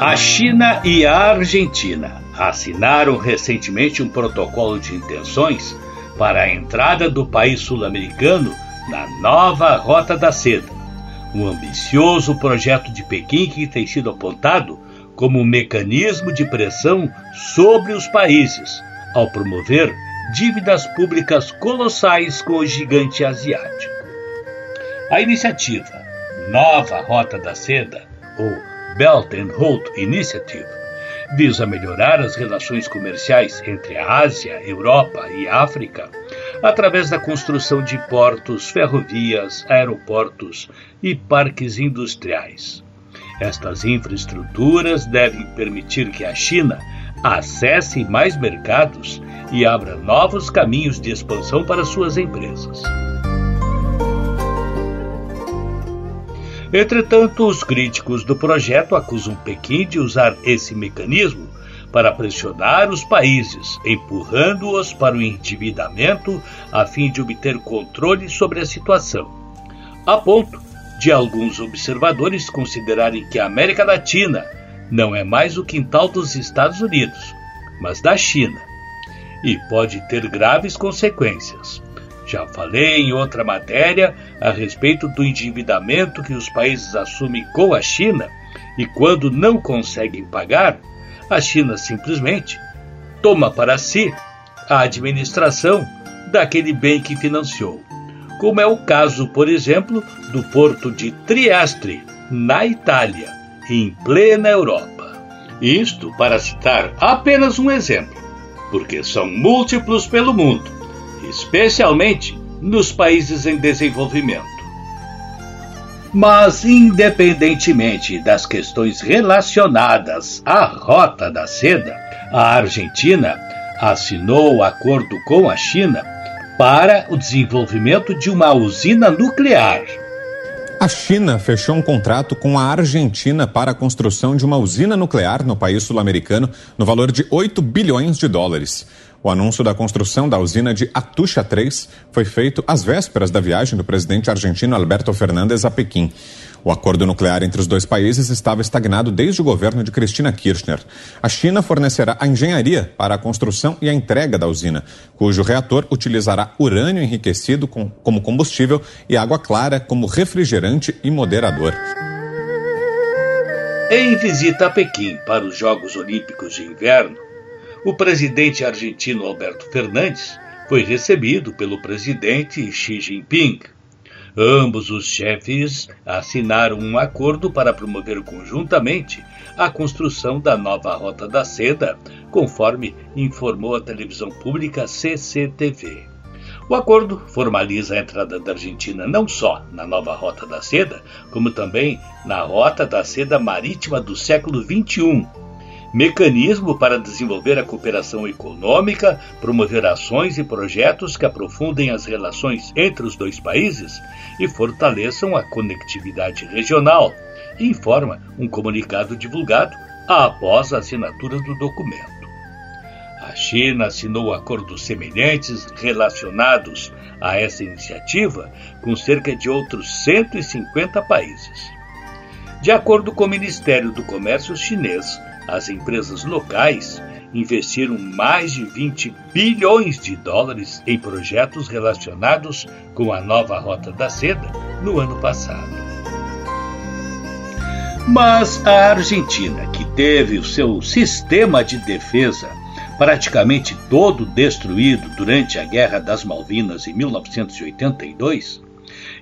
A China e a Argentina assinaram recentemente um protocolo de intenções para a entrada do país sul-americano na nova Rota da Seda, um ambicioso projeto de Pequim que tem sido apontado como um mecanismo de pressão sobre os países, ao promover dívidas públicas colossais com o gigante asiático. A iniciativa Nova Rota da Seda, ou Belt and Road Initiative visa melhorar as relações comerciais entre a Ásia, Europa e África através da construção de portos, ferrovias, aeroportos e parques industriais. Estas infraestruturas devem permitir que a China acesse mais mercados e abra novos caminhos de expansão para suas empresas. Entretanto, os críticos do projeto acusam Pequim de usar esse mecanismo para pressionar os países, empurrando-os para o endividamento a fim de obter controle sobre a situação. A ponto de alguns observadores considerarem que a América Latina não é mais o quintal dos Estados Unidos, mas da China, e pode ter graves consequências. Já falei em outra matéria a respeito do endividamento que os países assumem com a China e quando não conseguem pagar, a China simplesmente toma para si a administração daquele bem que financiou, como é o caso, por exemplo, do porto de Trieste, na Itália, em plena Europa. Isto para citar apenas um exemplo, porque são múltiplos pelo mundo especialmente nos países em desenvolvimento. Mas, independentemente das questões relacionadas à Rota da Seda, a Argentina assinou o acordo com a China para o desenvolvimento de uma usina nuclear. A China fechou um contrato com a Argentina para a construção de uma usina nuclear no país sul-americano no valor de 8 bilhões de dólares. O anúncio da construção da usina de Atucha 3 foi feito às vésperas da viagem do presidente argentino Alberto Fernandes a Pequim. O acordo nuclear entre os dois países estava estagnado desde o governo de Cristina Kirchner. A China fornecerá a engenharia para a construção e a entrega da usina, cujo reator utilizará urânio enriquecido com, como combustível e água clara como refrigerante e moderador. Em visita a Pequim para os Jogos Olímpicos de Inverno, o presidente argentino Alberto Fernandes foi recebido pelo presidente Xi Jinping. Ambos os chefes assinaram um acordo para promover conjuntamente a construção da nova Rota da Seda, conforme informou a televisão pública CCTV. O acordo formaliza a entrada da Argentina não só na nova Rota da Seda, como também na Rota da Seda Marítima do século XXI, mecanismo para desenvolver a cooperação econômica, promover ações e projetos que aprofundem as relações entre os dois países e fortaleçam a conectividade regional, informa um comunicado divulgado após a assinatura do documento. A China assinou acordos semelhantes relacionados a essa iniciativa com cerca de outros 150 países. De acordo com o Ministério do Comércio chinês, as empresas locais investiram mais de 20 bilhões de dólares em projetos relacionados com a nova Rota da Seda no ano passado. Mas a Argentina, que teve o seu sistema de defesa praticamente todo destruído durante a Guerra das Malvinas em 1982,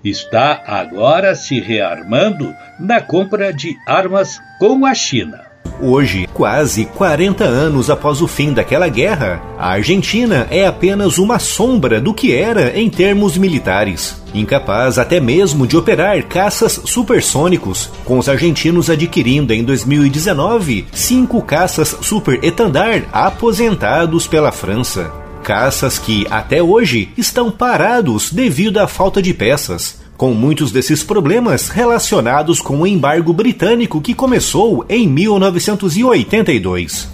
está agora se rearmando na compra de armas com a China. Hoje, quase 40 anos após o fim daquela guerra, a Argentina é apenas uma sombra do que era em termos militares. Incapaz até mesmo de operar caças supersônicos, com os argentinos adquirindo em 2019 cinco caças Super Etandar aposentados pela França. Caças que, até hoje, estão parados devido à falta de peças com muitos desses problemas relacionados com o embargo britânico que começou em 1982.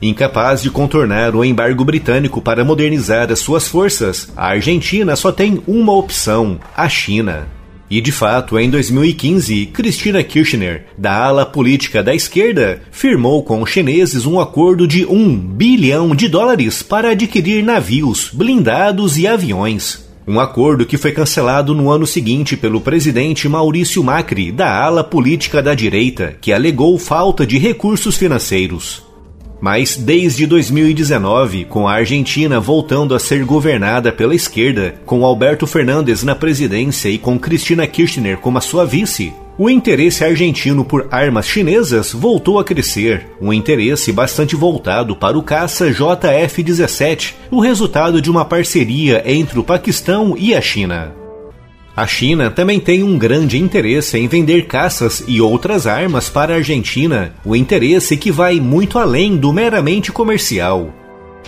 Incapaz de contornar o embargo britânico para modernizar as suas forças, a Argentina só tem uma opção: a China. E de fato, em 2015, Cristina Kirchner, da ala política da esquerda, firmou com os chineses um acordo de um bilhão de dólares para adquirir navios, blindados e aviões. Um acordo que foi cancelado no ano seguinte pelo presidente Maurício Macri, da ala política da direita, que alegou falta de recursos financeiros. Mas desde 2019, com a Argentina voltando a ser governada pela esquerda, com Alberto Fernandes na presidência e com Cristina Kirchner como a sua vice, o interesse argentino por armas chinesas voltou a crescer, um interesse bastante voltado para o caça JF-17, o resultado de uma parceria entre o Paquistão e a China. A China também tem um grande interesse em vender caças e outras armas para a Argentina, o interesse que vai muito além do meramente comercial.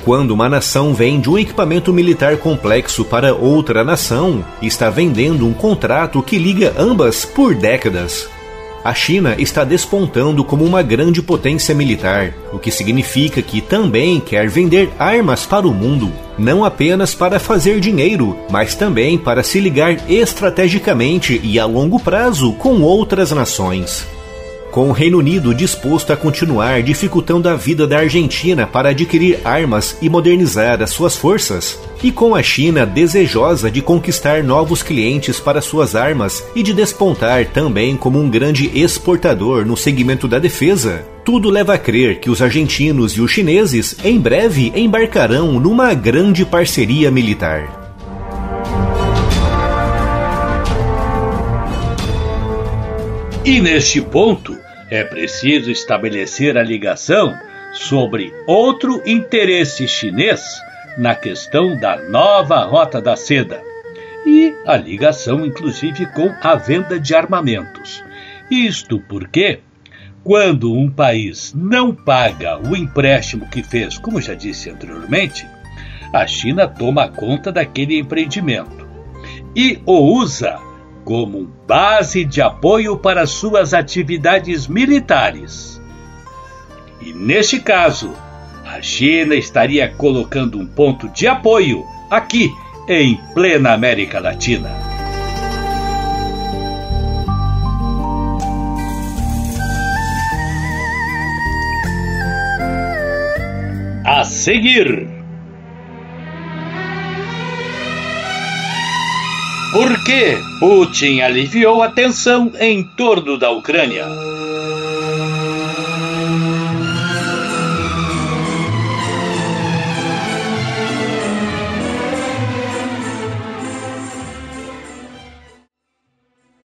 Quando uma nação vende um equipamento militar complexo para outra nação, está vendendo um contrato que liga ambas por décadas a China está despontando como uma grande potência militar, o que significa que também quer vender armas para o mundo, não apenas para fazer dinheiro, mas também para se ligar estrategicamente e a longo prazo com outras nações com o Reino Unido disposto a continuar dificultando a vida da Argentina para adquirir armas e modernizar as suas forças, e com a China desejosa de conquistar novos clientes para suas armas e de despontar também como um grande exportador no segmento da defesa, tudo leva a crer que os argentinos e os chineses em breve embarcarão numa grande parceria militar. E neste ponto, é preciso estabelecer a ligação sobre outro interesse chinês na questão da nova Rota da Seda e a ligação, inclusive, com a venda de armamentos. Isto porque, quando um país não paga o empréstimo que fez, como já disse anteriormente, a China toma conta daquele empreendimento e o usa como base de apoio para suas atividades militares. E neste caso, a China estaria colocando um ponto de apoio aqui em plena América Latina. A seguir. Por que Putin aliviou a tensão em torno da Ucrânia?